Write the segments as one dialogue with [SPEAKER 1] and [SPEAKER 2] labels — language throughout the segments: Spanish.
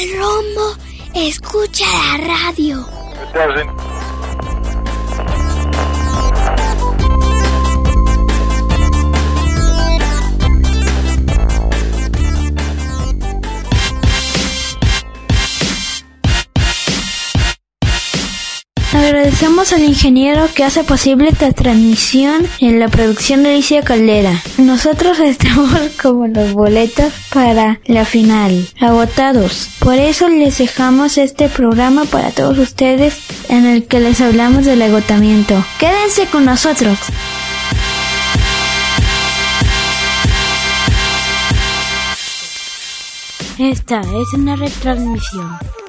[SPEAKER 1] El rombo escucha la radio.
[SPEAKER 2] Agradecemos al ingeniero que hace posible esta transmisión en la producción de Alicia Caldera. Nosotros estamos como los boletos para la final, agotados. Por eso les dejamos este programa para todos ustedes en el que les hablamos del agotamiento. Quédense con nosotros. Esta es una retransmisión.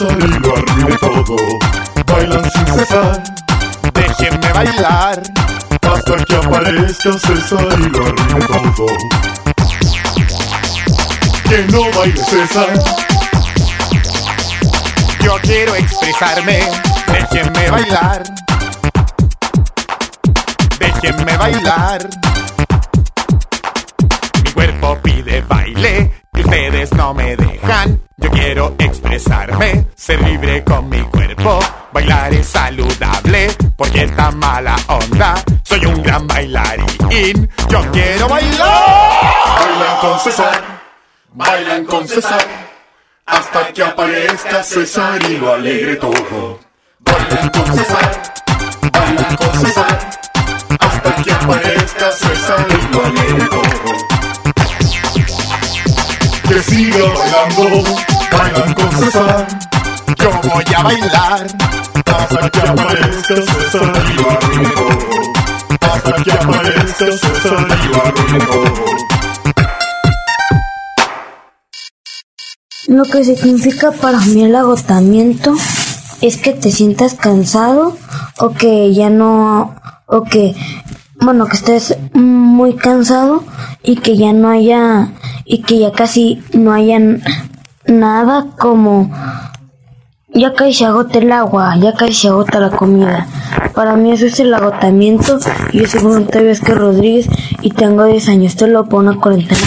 [SPEAKER 3] Y lo arruine todo. Bailan sin cesar. Déjenme bailar. Hasta que aparezca César y lo arruine todo. Que no baile César. Yo quiero expresarme. Déjenme bailar. Déjenme bailar. Mi cuerpo pide baile y ustedes no me dejan. Yo quiero expresarme, ser libre con mi cuerpo. Bailar es saludable porque está mala onda. Soy un gran bailarín. Yo quiero bailar. Bailan con César, bailan con César. Hasta que aparezca César y lo alegre todo. Bailan con César, bailan con César. Hasta que aparezca César y lo alegre todo. Que siga bailando, bailan con César. Yo voy a bailar. Hasta que aparezca que aparezca lo
[SPEAKER 4] que significa para mí el agotamiento es que te sientas cansado o que ya no, o que, bueno, que estés muy cansado y que ya no haya, y que ya casi no haya nada como, ya casi se agota el agua, ya casi se agota la comida. Para mí eso es el agotamiento. Yo soy Octavio Vázquez Rodríguez y tengo 10 años. Esto lo pongo una cuarentena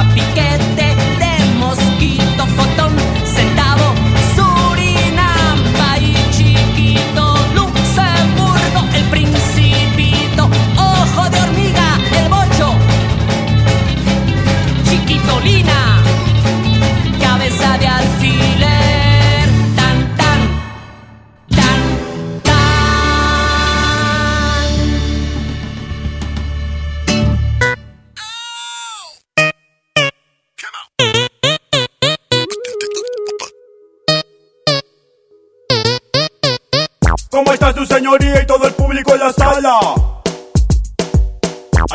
[SPEAKER 5] papi que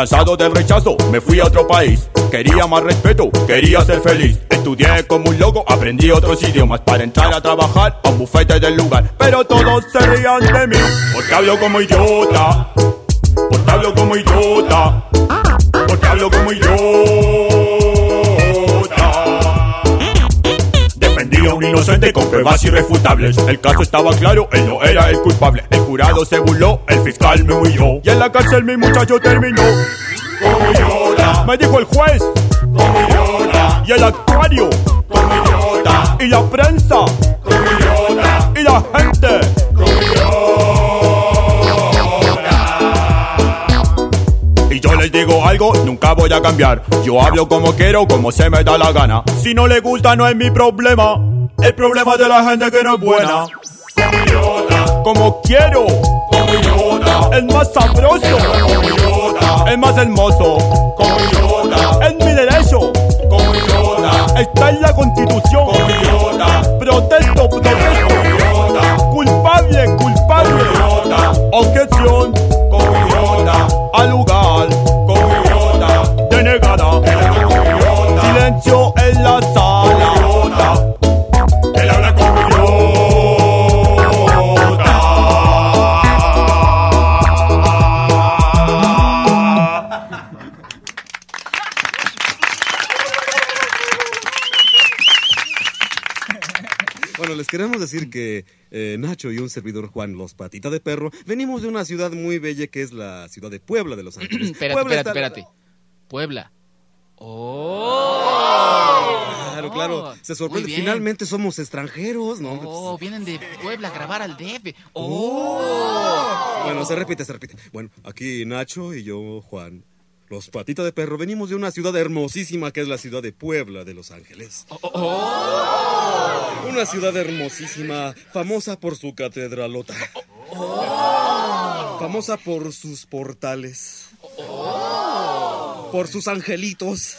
[SPEAKER 6] Cansado del rechazo, me fui a otro país. Quería más respeto, quería ser feliz. Estudié como un loco, aprendí otros idiomas para entrar a trabajar a un bufete del lugar. Pero todos se rían de mí, porque hablo como idiota. Porque hablo como idiota. Porque hablo como idiota. Defendí a un inocente con pruebas irrefutables. El caso estaba claro, él no era el culpable. El jurado se burló, el fiscal me huyó. Y en la cárcel mi muchacho terminó. Como. Me dijo el juez. Como. Y el actuario. Como idiota. Y la prensa. Como idiota. Y la gente. Algo, nunca voy a cambiar. Yo hablo como quiero, como se me da la gana. Si no le gusta, no es mi problema. El problema de la gente que no es buena. Como quiero. Como idiota. El más sabroso. Como. El más hermoso. Como idiota. Es mi derecho. Como idiota. Está en la constitución. Como idiota. Protesto, protesto.
[SPEAKER 7] Que eh, Nacho y un servidor Juan Los Patita de Perro venimos de una ciudad muy bella que es la ciudad de Puebla de Los Ángeles.
[SPEAKER 8] espérate,
[SPEAKER 7] Puebla
[SPEAKER 8] espérate, espérate. Puebla. ¡Oh!
[SPEAKER 7] Claro, claro. Se sorprende. Finalmente somos extranjeros, ¿no?
[SPEAKER 8] Oh, vienen de Puebla a grabar al DF. ¡Oh!
[SPEAKER 7] Bueno, se repite, se repite. Bueno, aquí Nacho y yo, Juan. Los Patita de Perro venimos de una ciudad hermosísima que es la ciudad de Puebla de Los Ángeles.
[SPEAKER 8] Oh,
[SPEAKER 7] Una ciudad hermosísima, famosa por su catedralota.
[SPEAKER 8] Oh.
[SPEAKER 7] Famosa por sus portales. Por sus angelitos.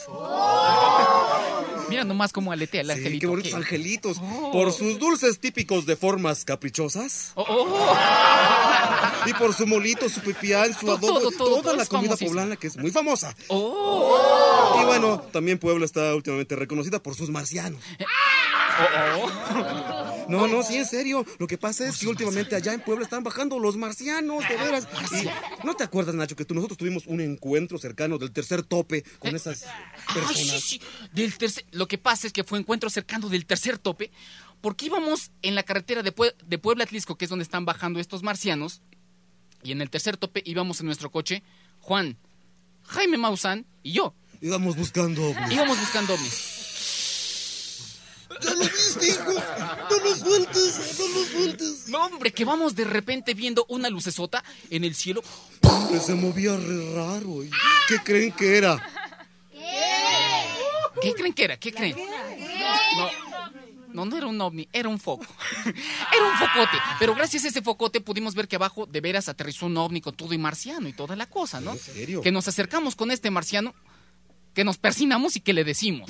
[SPEAKER 8] Mira nomás cómo aletea el
[SPEAKER 7] Sí,
[SPEAKER 8] angelito.
[SPEAKER 7] qué bonitos angelitos.
[SPEAKER 8] Oh.
[SPEAKER 7] Por sus dulces típicos de formas caprichosas.
[SPEAKER 8] Oh, oh.
[SPEAKER 7] Y por su molito, su pipián, su
[SPEAKER 8] Todo,
[SPEAKER 7] adobo,
[SPEAKER 8] todo, todo,
[SPEAKER 7] toda la comida
[SPEAKER 8] famosísimo.
[SPEAKER 7] poblana que es muy famosa. Y bueno, también Puebla está últimamente reconocida por sus marcianos. No, no, sí, en serio. Lo que pasa es que últimamente allá en Puebla están bajando los marcianos, de veras. Y, ¿No te acuerdas, Nacho, que tú, nosotros tuvimos un encuentro cercano del tercer tope con esas
[SPEAKER 8] Ay,
[SPEAKER 7] personas?
[SPEAKER 8] sí, sí. Del tercer, lo que pasa es que fue encuentro cercano del tercer tope, porque íbamos en la carretera de, Pue- de Puebla Atlisco, que es donde están bajando estos marcianos, y en el tercer tope íbamos en nuestro coche, Juan, Jaime Maussan y yo.
[SPEAKER 7] Íbamos buscando ovnis.
[SPEAKER 8] Íbamos buscando ovnis.
[SPEAKER 7] ¡Ya lo viste, hijo! ¡No lo sueltes! ¡No lo sueltes!
[SPEAKER 8] No, hombre, que vamos de repente viendo una lucesota en el cielo.
[SPEAKER 7] Que se movía re raro. ¿y ¿Qué creen que era?
[SPEAKER 8] ¿Qué creen que era? ¿Qué creen? No, no, no era un ovni, era un foco. Era un focote. Pero gracias a ese focote pudimos ver que abajo de veras aterrizó un ovni con todo y marciano y toda la cosa, ¿no?
[SPEAKER 7] ¿En serio?
[SPEAKER 8] Que nos acercamos con este marciano, que nos persinamos y que le decimos.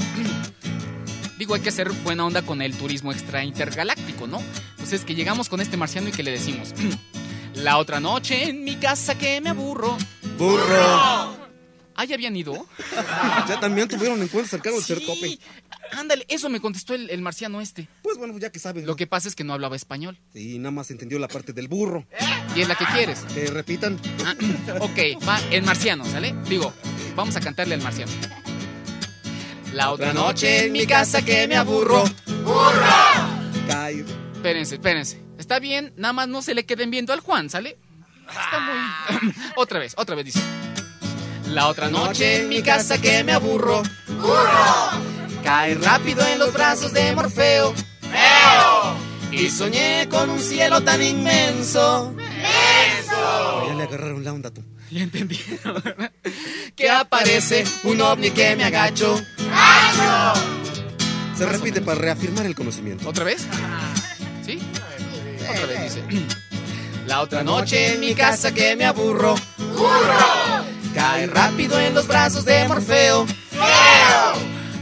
[SPEAKER 8] Digo, hay que hacer buena onda con el turismo extra intergaláctico, ¿no? Entonces, que llegamos con este marciano y que le decimos. La otra noche en mi casa que me aburro.
[SPEAKER 7] ¡Burro!
[SPEAKER 8] ¿Ah, ya habían ido?
[SPEAKER 7] Ya también tuvieron encuentros cercanos del
[SPEAKER 8] Sí.
[SPEAKER 7] tercer tope.
[SPEAKER 8] Ándale, eso me contestó el, el marciano este.
[SPEAKER 7] Pues bueno, ya que sabes.
[SPEAKER 8] Lo que pasa es que no hablaba español.
[SPEAKER 7] Y nada más entendió la parte del burro.
[SPEAKER 8] Y es la que quieres.
[SPEAKER 7] Que repitan.
[SPEAKER 8] Ah, ok, va el marciano, ¿sale? Digo, vamos a cantarle al marciano. La otra noche en mi casa que me aburro.
[SPEAKER 7] Cae.
[SPEAKER 8] Espérense, espérense. Está bien, nada más no se le queden viendo al Juan, ¿sale? Está muy... otra vez, otra vez dice. La otra noche en mi casa que me aburro. Cae rápido en los brazos de Morfeo. Y soñé con un cielo tan inmenso.
[SPEAKER 7] Ya le agarraron la onda tú.
[SPEAKER 8] Ya entendí. que aparece un ovni que me agacho.
[SPEAKER 7] Se repite para reafirmar el conocimiento.
[SPEAKER 8] ¿Otra vez? ¿Sí? Otra vez dice. La otra noche en mi casa que me aburro. ¡Burro! Cae rápido en los brazos de Morfeo. ¡Feo!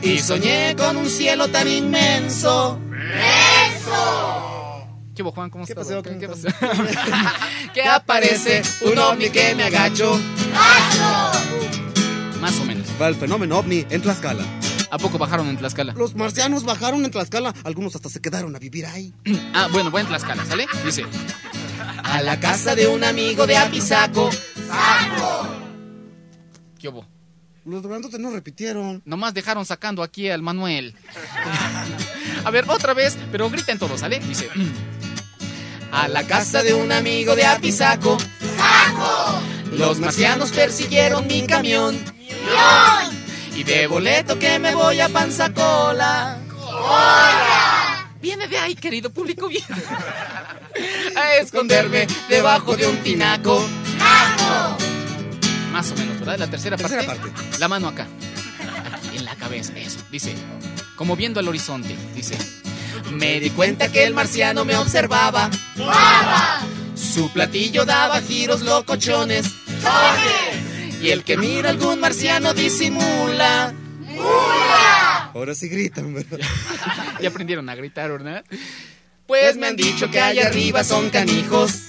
[SPEAKER 8] Y soñé con un cielo tan inmenso. ¡Menso! ¿Qué hubo, Juan? ¿Cómo
[SPEAKER 7] ¿Qué
[SPEAKER 8] estás?
[SPEAKER 7] pasó?
[SPEAKER 8] ¿Qué,
[SPEAKER 7] ¿Cómo
[SPEAKER 8] pasó? que aparece un ovni que me agacho. Más o menos.
[SPEAKER 7] Va el fenómeno ovni en Tlaxcala.
[SPEAKER 8] ¿A poco bajaron en Tlaxcala?
[SPEAKER 7] Los marcianos bajaron en Tlaxcala. Algunos hasta se quedaron a vivir ahí.
[SPEAKER 8] Ah, bueno, voy en Tlaxcala, ¿sale? Dice. A la casa de un amigo de Apizaco. ¡Saco! ¿Qué hubo?
[SPEAKER 7] Los grandotes no repitieron.
[SPEAKER 8] Nomás dejaron sacando aquí al Manuel. A ver, otra vez, pero griten todos, ¿sale? Dice. A la casa de un amigo de Apizaco. ¡Saco! Los marcianos persiguieron mi camión. Y de boleto que me voy a Panzacola. ¡Cola! Viene de ahí, querido público, viene. A esconderme debajo de un tinaco. Más o menos, ¿verdad? La tercera,
[SPEAKER 7] Tercera
[SPEAKER 8] parte.
[SPEAKER 7] parte.
[SPEAKER 8] La mano acá. Aquí, en la cabeza, eso. Dice, como viendo al horizonte, dice. Me di cuenta que el marciano me observaba. Su platillo daba giros locochones. Y el que mira algún marciano disimula.
[SPEAKER 7] Ahora sí gritan, ¿verdad?
[SPEAKER 8] Ya aprendieron a gritar, ¿verdad? Pues me han dicho que allá arriba son canijos.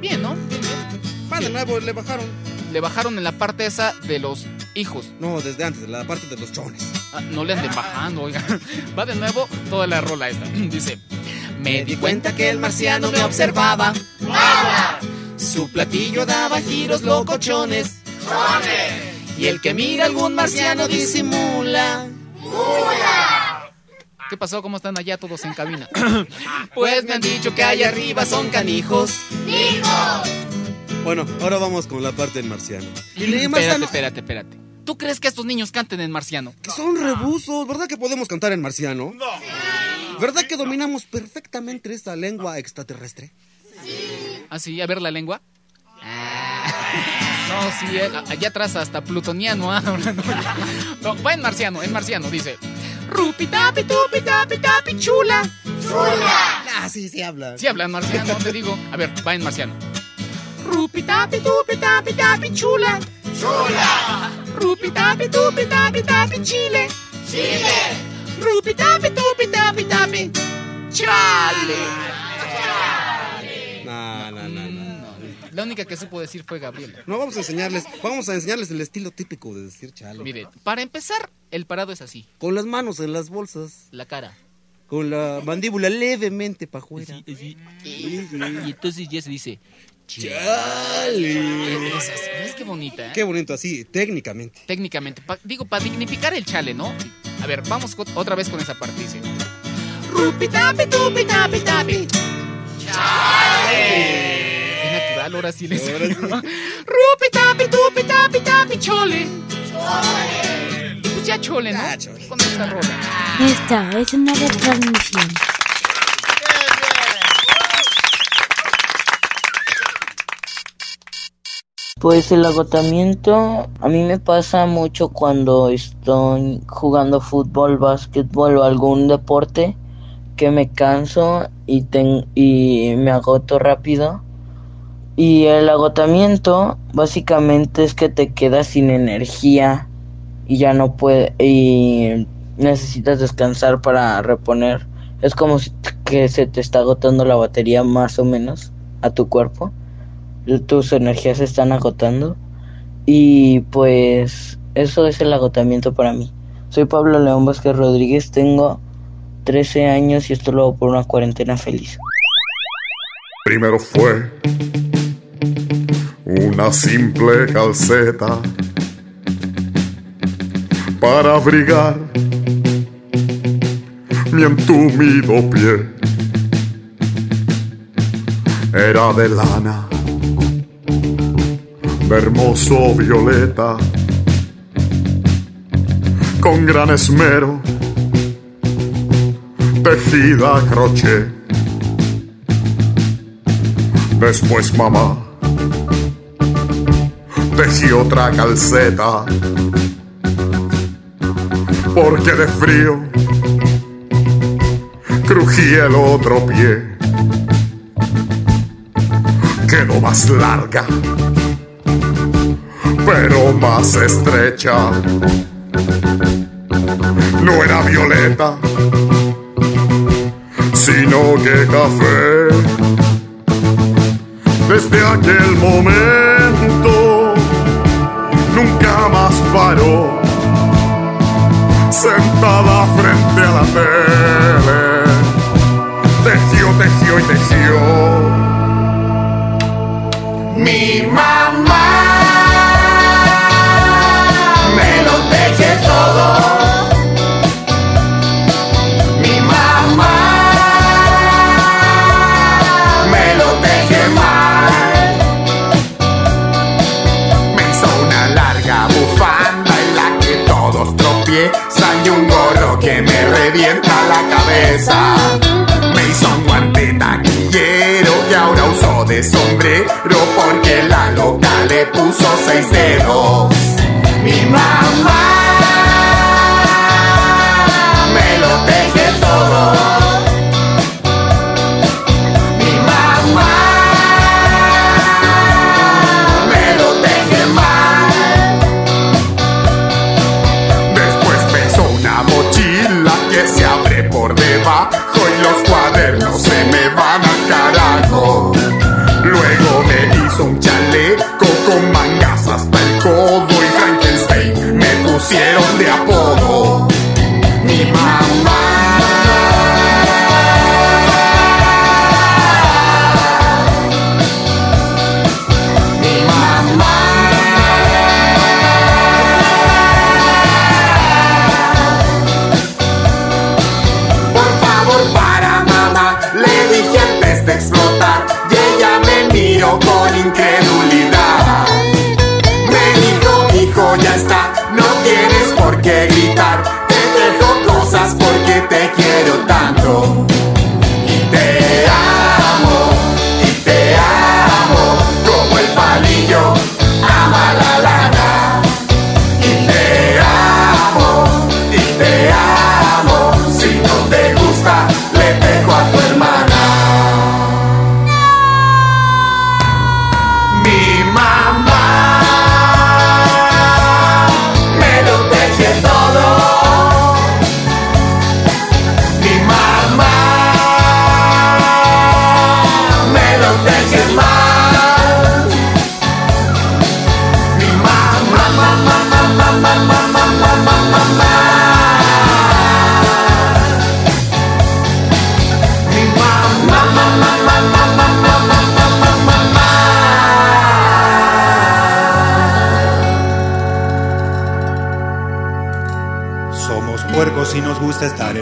[SPEAKER 8] Bien, ¿no?
[SPEAKER 7] Va de nuevo, le bajaron.
[SPEAKER 8] Le bajaron en la parte esa de los hijos.
[SPEAKER 7] No, desde antes, de la parte de los chones.
[SPEAKER 8] Ah, no le anden bajando, oiga. Va de nuevo toda la rola esta. Dice, me di cuenta que el marciano me observaba. Su platillo daba giros locochones. Y el que mira algún marciano disimula. ¿Qué pasó? ¿Cómo están allá todos en cabina? pues me han dicho que allá arriba son canijos.
[SPEAKER 7] Bueno, ahora vamos con la parte del marciano. Y
[SPEAKER 8] Espérate, espérate, espérate. ¿Tú crees que estos niños canten en marciano?
[SPEAKER 7] que son rebusos, ¿verdad que podemos cantar en marciano? No. ¿Verdad que dominamos perfectamente esta lengua extraterrestre?
[SPEAKER 8] ¿Ah, sí? A ver la lengua. No, sí, eh, allá atrás hasta plutoniano. ah, no. Va en marciano, en marciano, dice. Rupi tapi tupi tapi tapi chula.
[SPEAKER 7] Ah, sí, sí habla.
[SPEAKER 8] Sí hablan marciano, te digo. A ver, va en marciano. Rupi tapi tupi tapi tapi chula. Chula. Rupi tapi tupi tapi tapi chile. Chile. Rupi tapi tupi tapi tapi. Chale.
[SPEAKER 7] No, no, no, no.
[SPEAKER 8] La única que supo decir fue Gabriela.
[SPEAKER 7] No, vamos a enseñarles, vamos a enseñarles el estilo típico de decir chale.
[SPEAKER 8] Mire, para empezar, el parado es así.
[SPEAKER 7] Con las manos en las bolsas,
[SPEAKER 8] La cara.
[SPEAKER 7] con la mandíbula levemente para afuera.
[SPEAKER 8] Y, entonces ya se dice.
[SPEAKER 7] Chale.
[SPEAKER 8] Es así. ¿Ves qué bonita? eh?
[SPEAKER 7] Qué bonito así, técnicamente.
[SPEAKER 8] Técnicamente. pa- digo, para dignificar el chale, ¿no? A ver, vamos otra vez con esa parte. Dice. Rupi tapi tupi tapi tapi. Chale. Qué natural, ahora sí les
[SPEAKER 7] Ahora sí.
[SPEAKER 8] Rupi tapi tupi tapi tapi chole. Chole. Y pues ya chole, ¿no?
[SPEAKER 7] Ya, chole.
[SPEAKER 8] Con esta rola.
[SPEAKER 2] Esta es una retransmisión.
[SPEAKER 9] Pues el agotamiento a mí me pasa mucho cuando estoy jugando fútbol, básquetbol o algún deporte que me canso y, ten- y me agoto rápido. Y el agotamiento básicamente es que te quedas sin energía y ya no puedes y necesitas descansar para reponer. Es como si que se te está agotando la batería más o menos a tu cuerpo tus energías se están agotando y pues eso es el agotamiento para mí. Soy Pablo León Vázquez Rodríguez, tengo 13 años y esto lo hago por una cuarentena feliz.
[SPEAKER 10] Primero fue una simple calceta para abrigar mi entumido pie. Era de lana, hermoso violeta, con gran esmero, tejida a crochet. Después mamá tejí otra calceta. Porque de frío crují el otro pie. Quedó más larga, pero más estrecha. No era violeta, sino que café. Desde aquel momento nunca más paró, sentada frente a la tele, tejió, tejió y tejió.
[SPEAKER 11] Mi mamá
[SPEAKER 10] revienta la cabeza. Me hizo un guante taquillero que ahora uso de sombrero porque la loca le puso seis dedos.
[SPEAKER 11] Mi mamá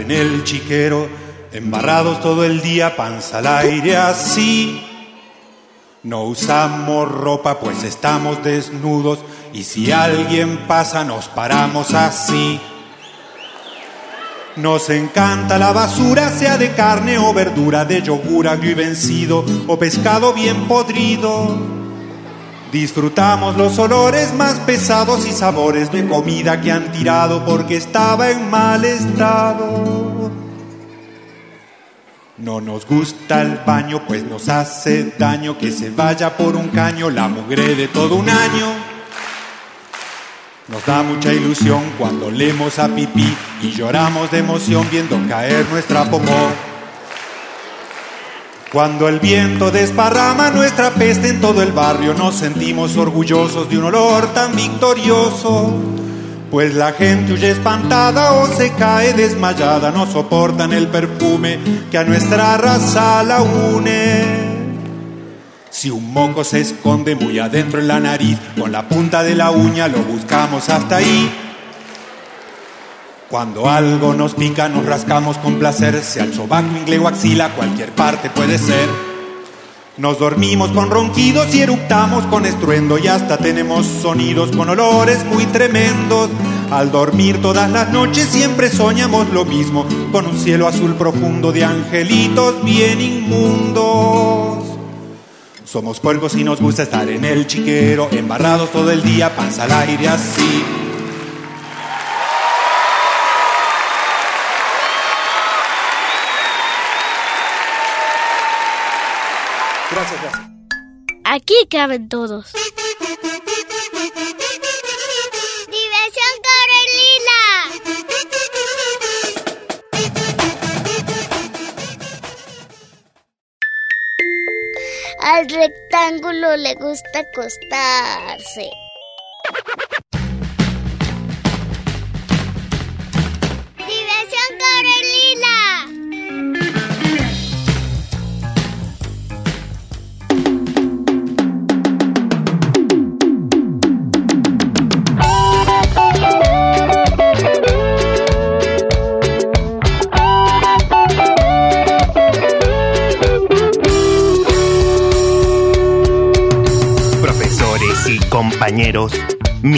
[SPEAKER 12] en el chiquero, embarrados todo el día, panza al aire así. No usamos ropa pues estamos desnudos y si alguien pasa nos paramos así. Nos encanta la basura, sea de carne o verdura, de yogur agrio y vencido o pescado bien podrido. Disfrutamos los olores más pesados y sabores de comida que han tirado porque estaba en mal estado. No nos gusta el baño, pues nos hace daño que se vaya por un caño la mugre de todo un año. Nos da mucha ilusión cuando leemos a pipí y lloramos de emoción viendo caer nuestra popó. Cuando el viento desparrama nuestra peste en todo el barrio, nos sentimos orgullosos de un olor tan victorioso. Pues la gente huye espantada o se cae desmayada, no soportan el perfume que a nuestra raza la une. Si un moco se esconde muy adentro en la nariz, con la punta de la uña lo buscamos hasta ahí. Cuando algo nos pica, nos rascamos con placer, sea el sobaco, ingle o axila, cualquier parte puede ser. Nos dormimos con ronquidos y eructamos con estruendo y hasta tenemos sonidos con olores muy tremendos. Al dormir todas las noches siempre soñamos lo mismo, con un cielo azul profundo de angelitos bien inmundos. Somos puercos y nos gusta estar en el chiquero, embarrados todo el día, panza al aire así.
[SPEAKER 13] Aquí caben todos.
[SPEAKER 4] ¡Diversión Carolina! Al rectángulo le gusta acostarse.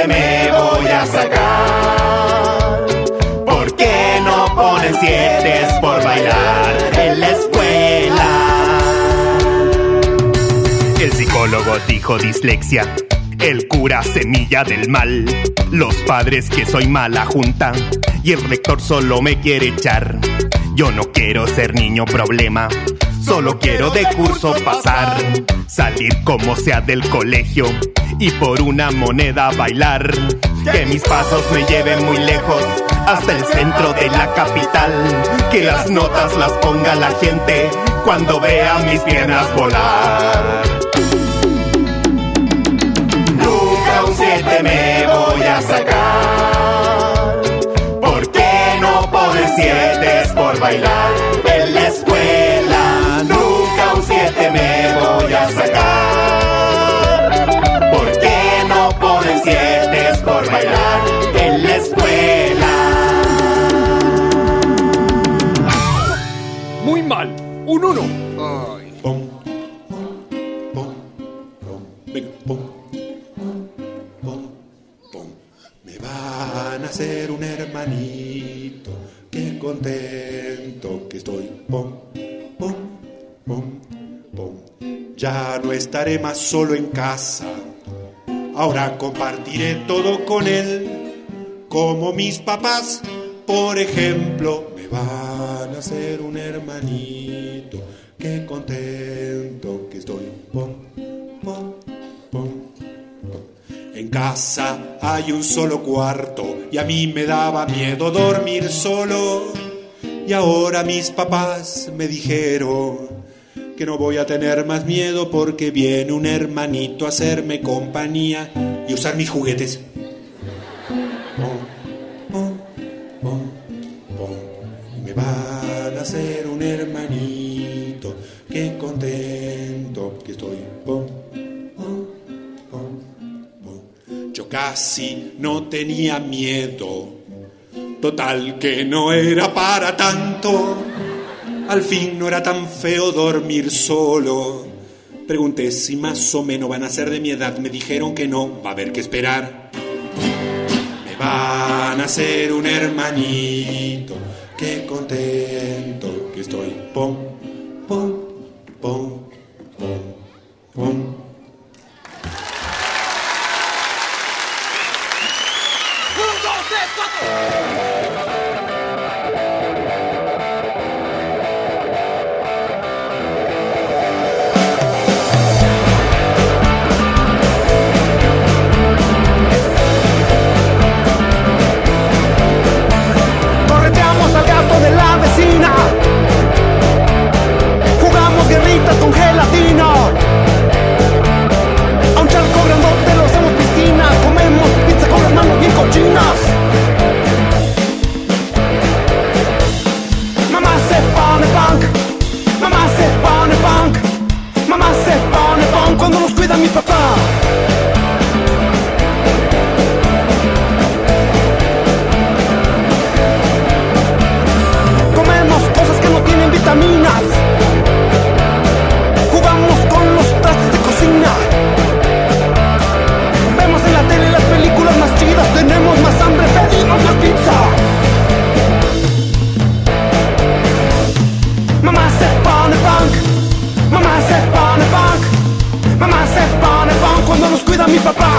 [SPEAKER 14] 7 me voy a sacar. ¿Por qué no ponen 7 por bailar en la escuela? El psicólogo dijo dislexia. El cura semilla del mal. Los padres que soy mala junta. Y el rector solo me quiere echar. Yo no quiero ser niño problema. Solo quiero de curso pasar. Salir como sea del colegio. Y por una moneda bailar. Que mis pasos me lleven muy lejos. Hasta el centro de la capital. Que las notas las ponga la gente. Cuando vea mis piernas volar. Nunca un 7 me voy a sacar. ¿Por qué no ponen 7 por bailar sacar. ¿Por qué no ponen 7 por bailar en la escuela?
[SPEAKER 15] Muy mal. Un uno.
[SPEAKER 12] Estaré más solo en casa. Ahora compartiré todo con él. Como mis papás, por ejemplo, me van a hacer un hermanito. Qué contento que estoy. Pum. En casa hay un solo cuarto y a mí me daba miedo dormir solo. Y ahora mis papás me dijeron que no voy a tener más miedo porque viene un hermanito a hacerme compañía y usar mis juguetes. Me van a hacer un hermanito, qué contento que estoy. Yo casi no tenía miedo, total que no era para tanto. Al fin no era tan feo dormir solo. Pregunté si más o menos van a ser de mi edad, me dijeron que no, va a haber que esperar. Me van a hacer un hermanito, qué contento que estoy. Pum, pum, pum, pum.
[SPEAKER 15] Un, dos, tres, cuatro.
[SPEAKER 11] Jugamos guerritas con gelatina. A un
[SPEAKER 16] charco grandote lo hacemos piscina. Comemos pizza con las manos bien cochinas. Mamá se pone punk. Mamá se pone punk. Mamá se pone punk cuando nos cuida mi papá. Jugamos con los trastes de cocina. Vemos en la tele las películas más chidas. Tenemos más hambre, pedimos más pizza. Mamá se pone punk. Mamá se pone punk. Mamá se pone punk cuando nos cuida mi. Papá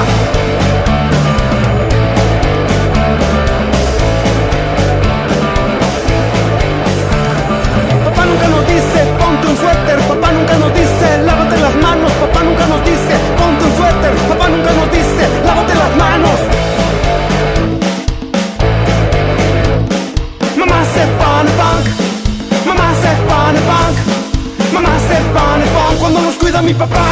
[SPEAKER 16] ponte un suéter, papá nunca nos dice lávate las manos, papá nunca nos dice ponte un suéter, papá nunca nos dice lávate las manos. Mamá se pone punk, mamá se pone punk, mamá se pone punk cuando nos cuida mi papá.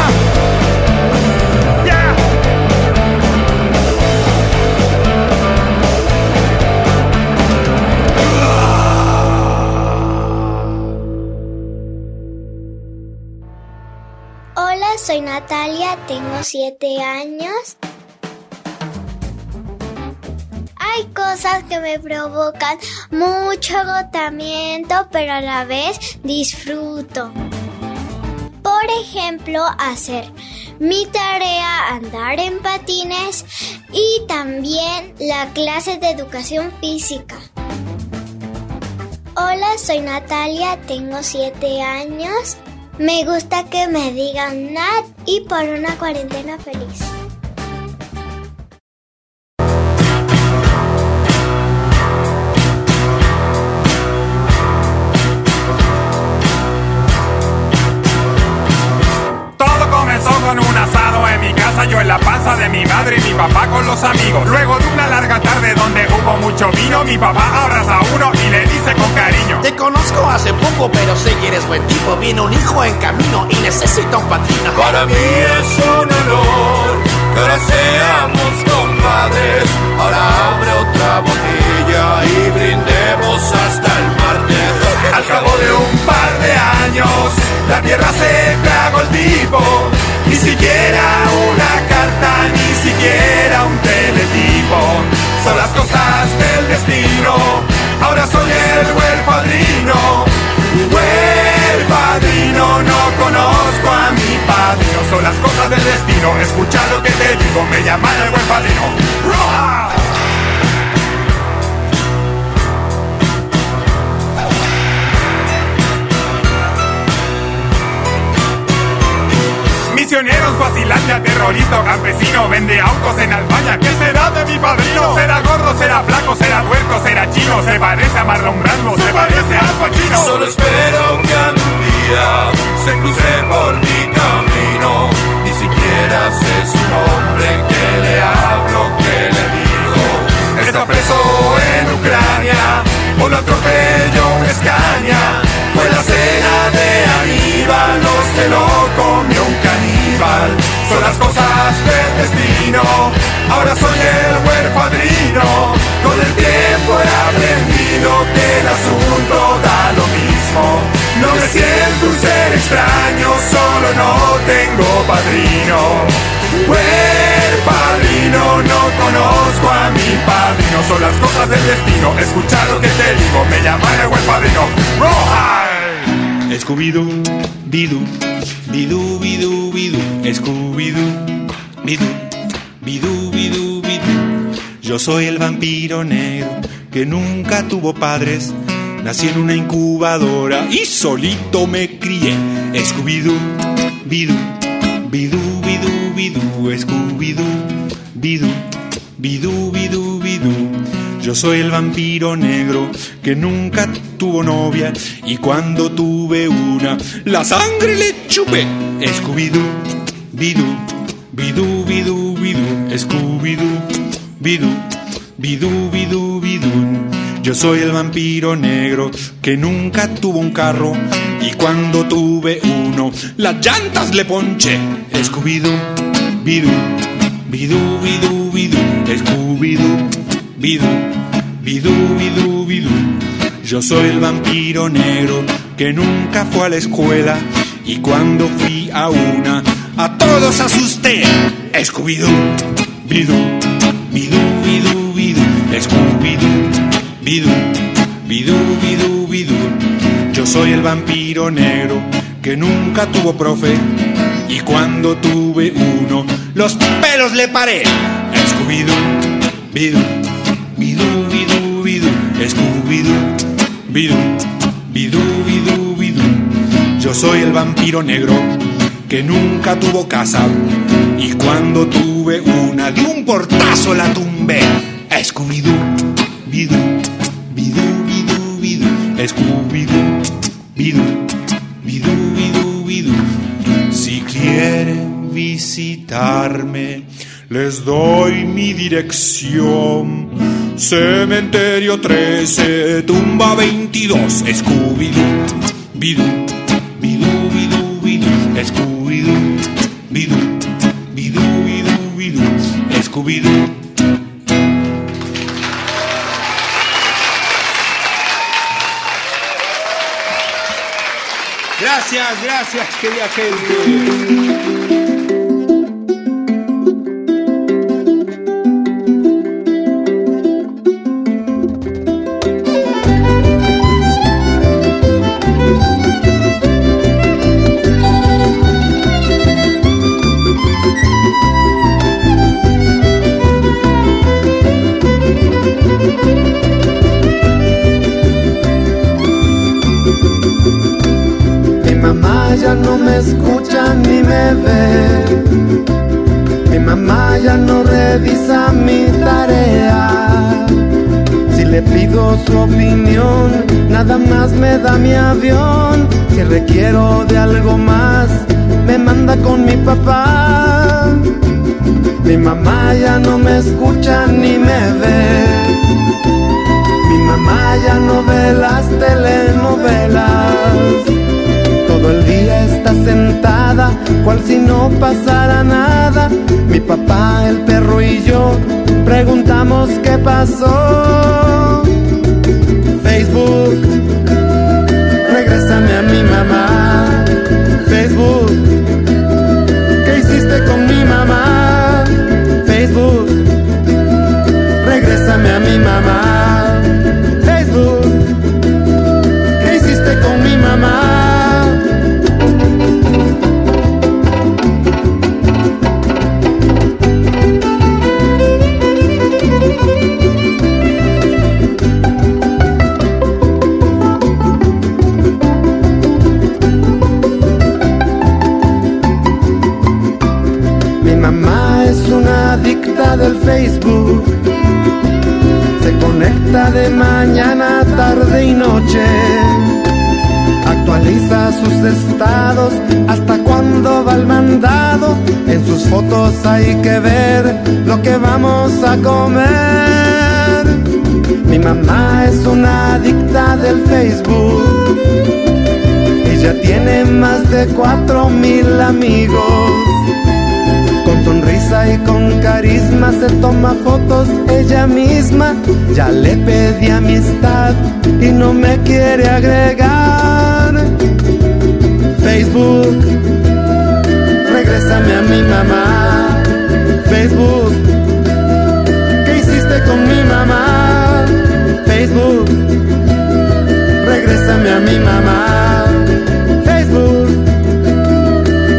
[SPEAKER 4] Soy Natalia, tengo 7 años. Hay cosas que me provocan mucho agotamiento, pero a la vez disfruto. Por ejemplo, hacer mi tarea, andar en patines y también la clase de educación física. Hola, soy Natalia, tengo 7 años. Me gusta que me digan Nat y por una cuarentena feliz.
[SPEAKER 10] Todo comenzó con un asado en mi casa, yo en la panza de mi madre y mi papá con los amigos. Luego de una larga tarde donde hubo mucho vino, mi papá abraza a uno y le dice con cariño.
[SPEAKER 17] Te conozco hace poco, pero sé que eres buen tipo. Viene un hijo en camino y necesita un padrino.
[SPEAKER 18] Para mí es un honor que ahora seamos compadres. Ahora abre otra botella y brindemos hasta el martes.
[SPEAKER 10] Al cabo de un par de años, la tierra se tragó el tipo. Ni siquiera una carta, ni siquiera un teletipo. Son las cosas del destino. Ahora soy el buen padrino. Buen padrino, no conozco a mi padrino. Son las cosas del destino. Escucha lo que te digo, me llaman el buen padrino. Misioneros, fascilantes, terrorista o campesino Vende autos en Albania, ¿qué será de mi padrino? ¿Será gordo, será flaco, será tuerto, será chino? ¿Se parece a Marlon Brando, se parece a Pacino?
[SPEAKER 18] Solo espero que algún día se cruce por mi camino. Ni siquiera sé su nombre, que le hablo, que le digo.
[SPEAKER 10] Está preso en Ucrania, por lo atropelló un Escaña. Fue la cena de Aníbal, no se lo comió un Son las cosas del destino, ahora soy el buen padrino. Con el tiempo he aprendido que el asunto da lo mismo. No me siento un ser extraño, solo no tengo padrino. Buen padrino, no conozco a mi padrino. Son las cosas del destino. Escucha lo que te digo, me llaman el buen padrino. ¡Roja!
[SPEAKER 12] Scooby-Doo, Bidú, Bidú, Bidú, Bidú, Scooby-Doo, Bidú, Bidú, Bidú, Bidú. Yo soy el vampiro negro que nunca tuvo padres. Nací en una incubadora y solito me crié. Scooby-Doo, Bidú, Bidú, Bidú, Bidú, Scooby-Doo, Bidú, Bidú, Bidú, Bidú. Yo soy el vampiro negro que nunca tuvo novia y cuando tuve una, la sangre le chupé. Scooby-Doo, Bidú, Bidú, Bidú, Bidú, Scooby-Doo, Bidú, Bidú, Bidú, Bidú. Yo soy el vampiro negro que nunca tuvo un carro y cuando tuve uno, las llantas le ponché. Scooby-Doo, Bidú, Bidú, Bidú, Bidú, Scooby-Doo, Bidú, Bidú, Bidú, Bidú. Yo soy el vampiro negro que nunca fue a la escuela y cuando fui a una, a todos asusté. Scooby-Doo, bidú, bidú, bidú, bidú, Scooby-Doo, bidú, bidú, bidú, bidú. Yo soy el vampiro negro que nunca tuvo profe y cuando tuve uno los pelos le paré. Scooby-Doo, bidú, bidú, bidú, bidú, Scooby-Doo, bidú, bidú, bidú, bidú. Yo soy el vampiro negro que nunca tuvo casa y cuando tuve una de un portazo la tumbé. Scooby-Doo, bidú, bidú, bidú, bidú, Scooby-Doo, bidú, bidú, bidú, bidú. Si quieren visitarme, les doy mi dirección. Cementerio 13, tumba 22, Scooby-Doo, bidú, bidú, bidú, bidú, Scooby-Doo, bidú, bidú, bidú, bidú, Scooby-Doo. Gracias, gracias, querida gente.
[SPEAKER 19] Ya no me escucha ni me ve. Mi mamá ya no revisa mi tarea. Si le pido su opinión, nada más me da mi avión. Si requiero de algo más, me manda con mi papá. Mi mamá ya no me escucha ni me ve. Mi mamá ya no ve las telenovelas. Sentada, cual si no pasara nada. Mi papá, el perro y yo preguntamos qué pasó. Facebook, regrésame a mi mamá. Facebook, ¿qué hiciste con mi mamá? Facebook, regrésame a mi mamá. Facebook. Se conecta de mañana, tarde y noche. Actualiza sus estados hasta cuando va el mandado. En sus fotos hay que ver lo que vamos a comer. Mi mamá es una adicta del Facebook. Ella tiene más de cuatro mil amigos. Sonrisa y con carisma se toma fotos ella misma. Ya le pedí amistad y no me quiere agregar. Facebook, regrésame a mi mamá. Facebook, ¿qué hiciste con mi mamá? Facebook, regrésame a mi mamá. Facebook,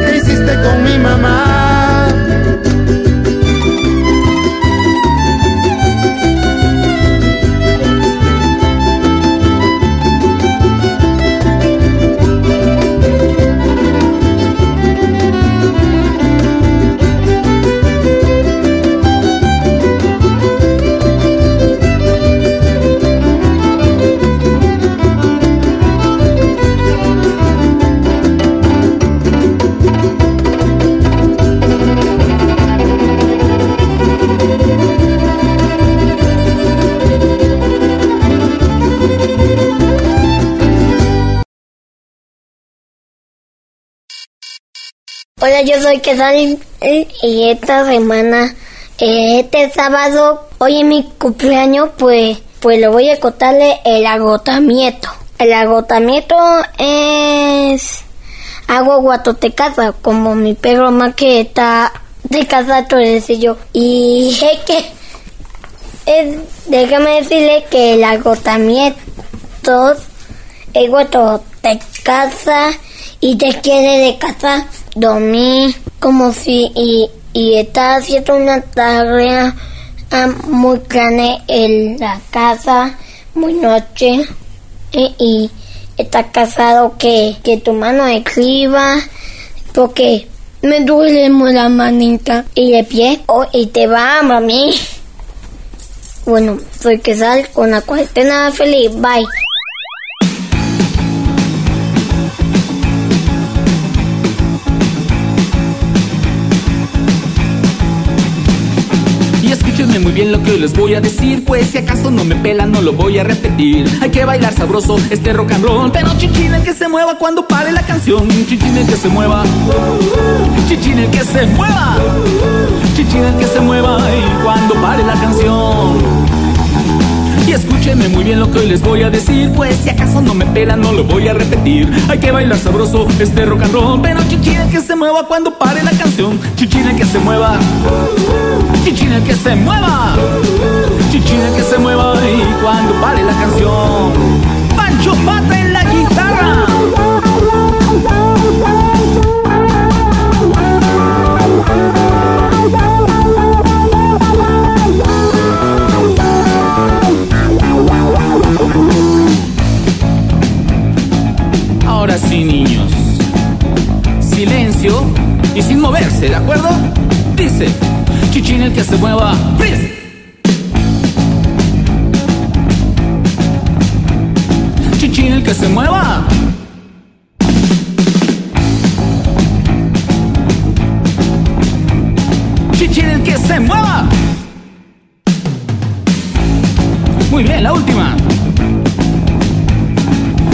[SPEAKER 19] ¿qué hiciste con mi mamá?
[SPEAKER 20] Soy Quesalín y esta semana, este sábado, hoy es mi cumpleaños, pues, pues le voy a contarle el agotamiento. El agotamiento es hago guatote casa, como mi perro más que está de casa, entonces yo. Y es que, déjame decirle que el agotamiento es guatote casa y te quiere de casa dormir como si y, y está haciendo una tarea ah, muy grande en la casa, muy noche y, y está casado que, que tu mano escriba porque me duele muy la manita. Y el pie y te va mami. Bueno soy que sal con la cuarentena feliz bye
[SPEAKER 21] bien lo que hoy les voy a decir Pues si acaso no me pelan no lo voy a repetir. Hay que bailar sabroso este rock and roll Pero chichín el que se mueva cuando pare la canción. Chichín el que se mueva Chichín el que se mueva. Chichín el que se mueva y cuando pare la canción y escúchenme muy bien lo que hoy les voy a decir. Pues si acaso no me pelan no lo voy a repetir. Hay que bailar sabroso este rock and roll. Pero chichín el que se mueva cuando pare la canción Chichín el que se mueva Chichín el que se mueva Chichín el que se mueva y cuando pare la canción Pancho Pata en la guitarra Ahora sí, niños. Silencio y sin moverse, ¿de acuerdo? Dice, chichín el que se mueva. ¡Freeze! Chichín el que se mueva. Chichín el que se mueva. Muy bien, la última.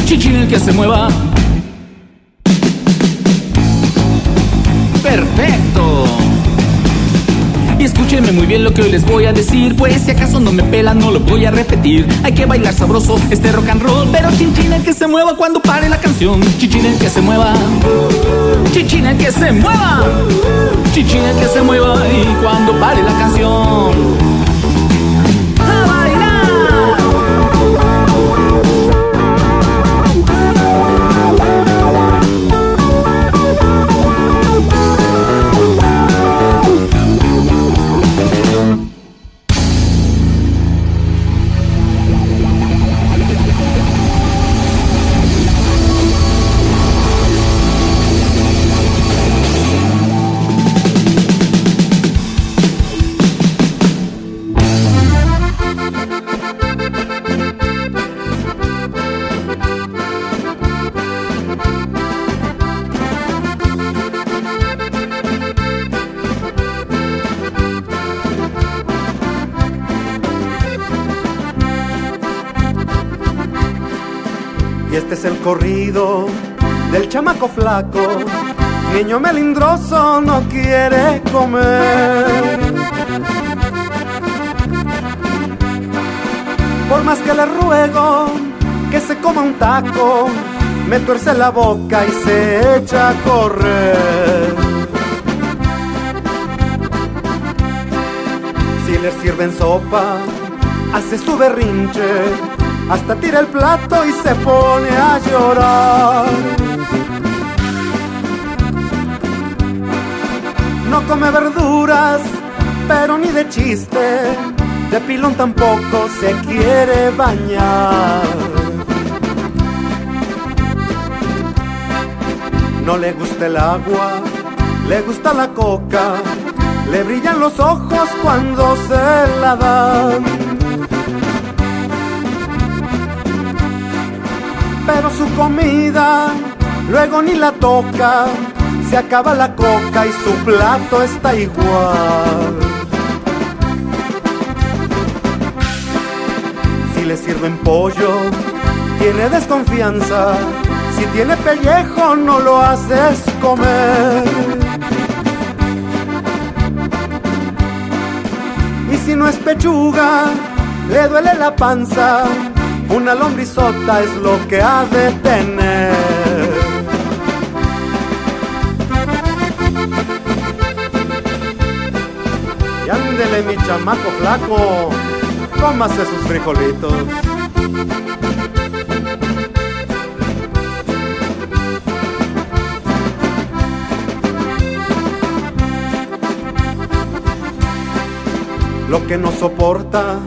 [SPEAKER 21] Chichín el que se mueva. Perfecto. Y escúchenme muy bien lo que hoy les voy a decir Pues si acaso no me pelan no lo voy a repetir. Hay que bailar sabroso este rock and roll Pero chinchín el que se mueva cuando pare la canción. Chichín el que se mueva. Chichín el que se mueva. Chichín el que se mueva y cuando pare la canción
[SPEAKER 19] chamaco flaco. Niño melindroso no quiere comer. Por más que le ruego que se coma un taco, me tuerce la boca y se echa a correr. Si le sirven sopa, hace su berrinche, hasta tira el plato y se pone a llorar. No come verduras, pero ni de chiste, de pilón tampoco se quiere bañar. No le gusta el agua, le gusta la coca, le brillan los ojos cuando se la dan. Pero su comida luego ni la toca, acaba la coca y su plato está igual. Si le sirven pollo, tiene desconfianza. Si tiene pellejo, no lo haces comer. Y si no es pechuga, le duele la panza. Una lombrizota es lo que ha de tener. Mi chamaco flaco, cómase sus frijolitos. Lo que no soporta,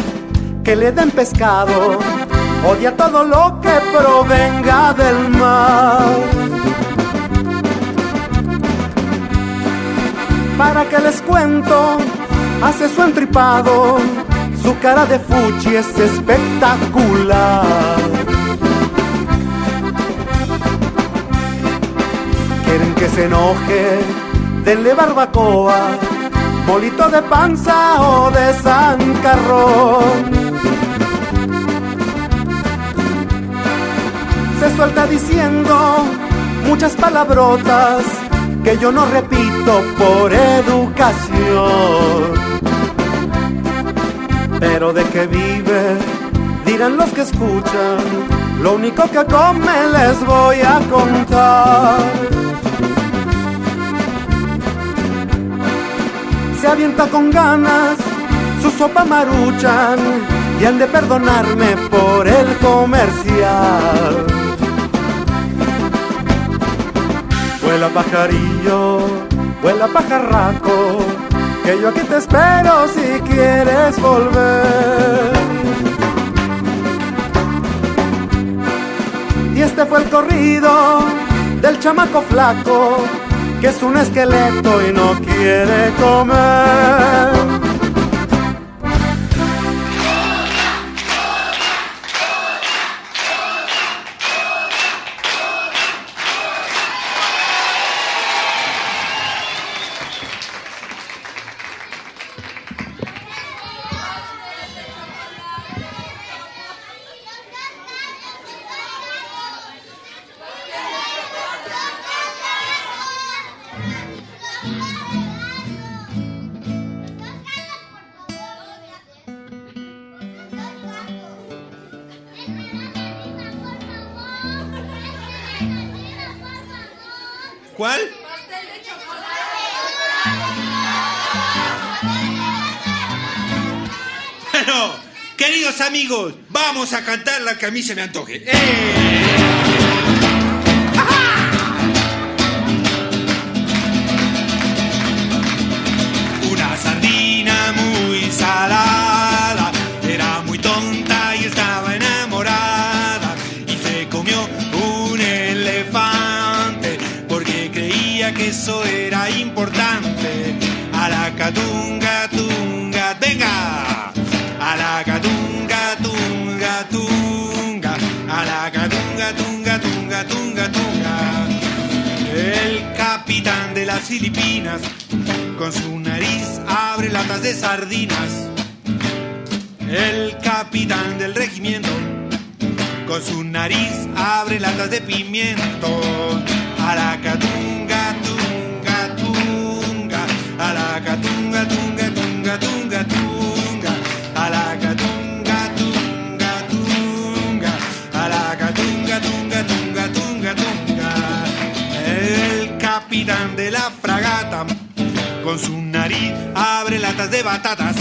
[SPEAKER 19] que le den pescado, odia todo lo que provenga del mar. ¿Para que les cuento? Hace su entripado, su cara de fuchi es espectacular. Quieren que se enoje, denle barbacoa, bolito de panza o de zancarrón. Se suelta diciendo muchas palabrotas que yo no por educación. Pero de que vive, dirán los que escuchan, lo único que come les voy a contar. Se avienta con ganas su sopa maruchan y han de perdonarme por el comercial. Vuela pajarillo, vuela pajarraco, que yo aquí te espero si quieres volver. Y este fue el corrido del chamaco flaco, que es un esqueleto y no quiere comer.
[SPEAKER 12] ¿Cuál? Bueno, queridos amigos, vamos a cantar la que a mí se me antoje. ¡Eh! Era importante. A la catunga, tunga, venga. A la catunga, tunga, tunga. A la catunga, tunga, tunga, tunga, tunga. El capitán de las Filipinas con su nariz abre latas de sardinas. El capitán del regimiento con su nariz abre latas de pimiento. A la catunga, A la catunga, tunga, tunga, tunga, tunga. A la catunga, tunga, tunga. A la catunga, tunga, tunga, tunga, tunga. El capitán de la fragata con su nariz abre latas de batatas.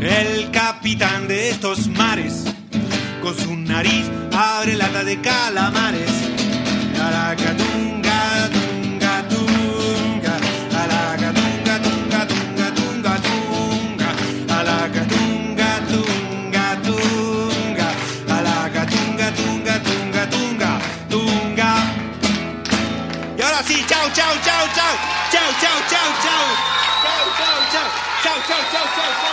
[SPEAKER 12] El capitán de estos mares con su nariz abre lata de calamares. A la catunga, tunga,
[SPEAKER 22] 叫叫叫叫叫叫叫叫叫叫
[SPEAKER 4] 叫叫。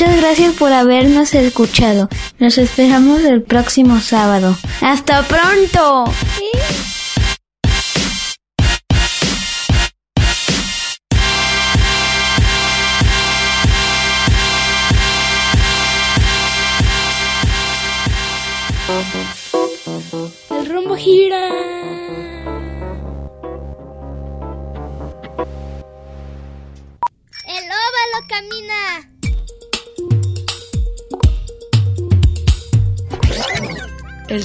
[SPEAKER 2] Muchas gracias por habernos escuchado. Nos esperamos el próximo sábado. ¡Hasta pronto!